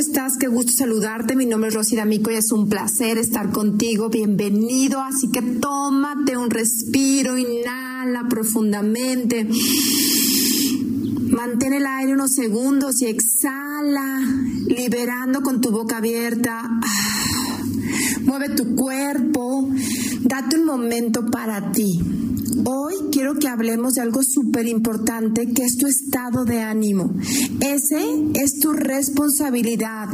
estás? Qué gusto saludarte. Mi nombre es Rosy D'Amico y es un placer estar contigo. Bienvenido. Así que tómate un respiro, inhala profundamente. Mantén el aire unos segundos y exhala, liberando con tu boca abierta. Mueve tu cuerpo. Date un momento para ti. Hoy quiero que hablemos de algo súper importante que es tu estado de ánimo. Ese es tu responsabilidad.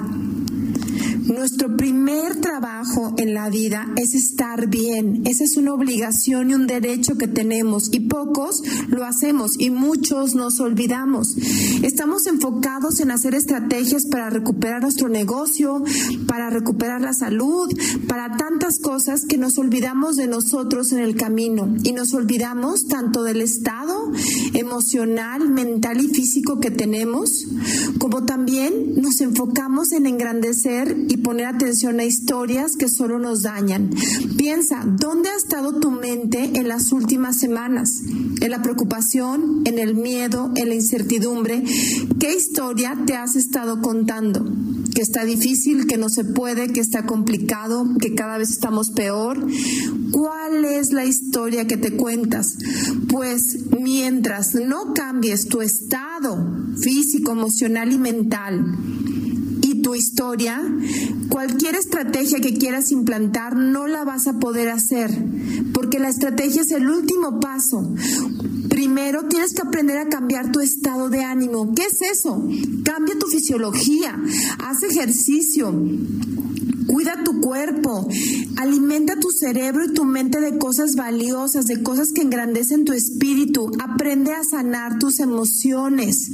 Nuestro primer trabajo en la vida es estar bien. Esa es una obligación y un derecho que tenemos y pocos lo hacemos y muchos nos olvidamos. Estamos enfocados en hacer estrategias para recuperar nuestro negocio, para recuperar la salud, para tantas cosas que nos olvidamos de nosotros en el camino y nos olvidamos tanto del estado emocional, mental y físico que tenemos, como también nos enfocamos en engrandecer y poner atención a historias que solo nos dañan. Piensa, ¿dónde ha estado tu mente en las últimas semanas? ¿En la preocupación, en el miedo, en la incertidumbre? ¿Qué historia te has estado contando? que está difícil, que no se puede, que está complicado, que cada vez estamos peor. ¿Cuál es la historia que te cuentas? Pues mientras no cambies tu estado físico, emocional y mental, tu historia, cualquier estrategia que quieras implantar no la vas a poder hacer, porque la estrategia es el último paso. Primero tienes que aprender a cambiar tu estado de ánimo. ¿Qué es eso? Cambia tu fisiología, haz ejercicio, Cuida tu cuerpo, alimenta tu cerebro y tu mente de cosas valiosas, de cosas que engrandecen tu espíritu. Aprende a sanar tus emociones.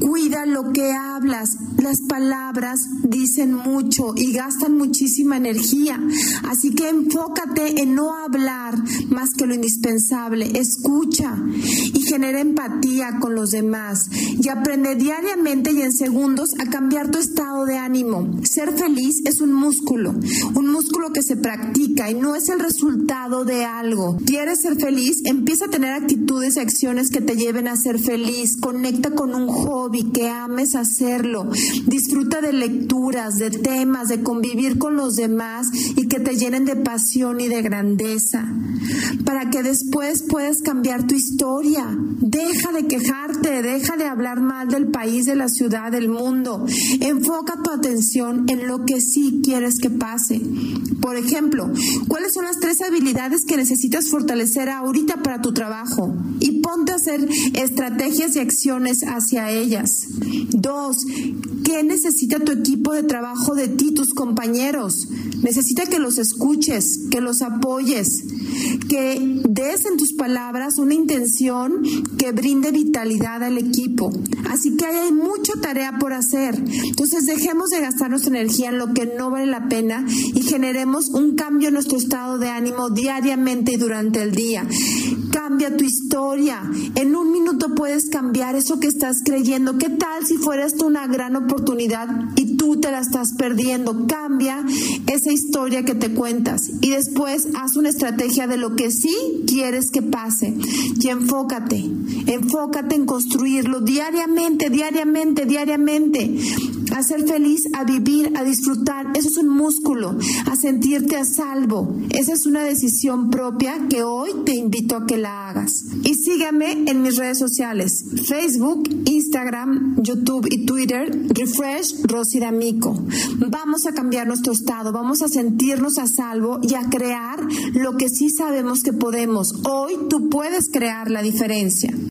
Cuida lo que hablas. Las palabras dicen mucho y gastan muchísima energía. Así que enfócate en no hablar más que lo indispensable. Escucha y genera empatía con los demás. Y aprende diariamente y en segundos a cambiar tu estado de ánimo. Ser feliz es un músculo, un músculo que se practica y no es el resultado de algo. ¿Quieres ser feliz? Empieza a tener actitudes y acciones que te lleven a ser feliz. Conecta con un hobby que ames hacerlo. Disfruta de lecturas, de temas, de convivir con los demás y que te llenen de pasión y de grandeza. Para que después puedas cambiar tu historia. Deja de quejarte, deja de hablar mal del país, de la ciudad, del mundo. Enfoca tu atención en lo que sí quieres que pase. Por ejemplo, ¿cuáles son las tres habilidades que necesitas fortalecer ahorita para tu trabajo? Y ponte a hacer estrategias y acciones hacia ellas. Dos, ¿qué necesita tu equipo de trabajo de ti, tus compañeros? Necesita que los escuches, que los apoyes, que des en tus palabras una intención que brinde vitalidad al equipo. Así que hay mucha tarea por hacer. Entonces dejemos de gastar nuestra energía en lo que no vale la pena y generemos un cambio en nuestro estado de ánimo diariamente y durante el día. Cambia tu historia. En un minuto puedes cambiar eso que estás creyendo. ¿Qué tal si fuera esto una gran oportunidad y tú te la estás perdiendo? Cambia esa historia que te cuentas y después haz una estrategia de lo que sí quieres que pase y enfócate. Enfócate en construirlo diariamente, diariamente, diariamente a ser feliz, a vivir, a disfrutar. Eso es un músculo, a sentirte a salvo. Esa es una decisión propia que hoy te invito a que la hagas. Y sígueme en mis redes sociales, Facebook, Instagram, YouTube y Twitter, Refresh Rosy D'Amico. Vamos a cambiar nuestro estado, vamos a sentirnos a salvo y a crear lo que sí sabemos que podemos. Hoy tú puedes crear la diferencia.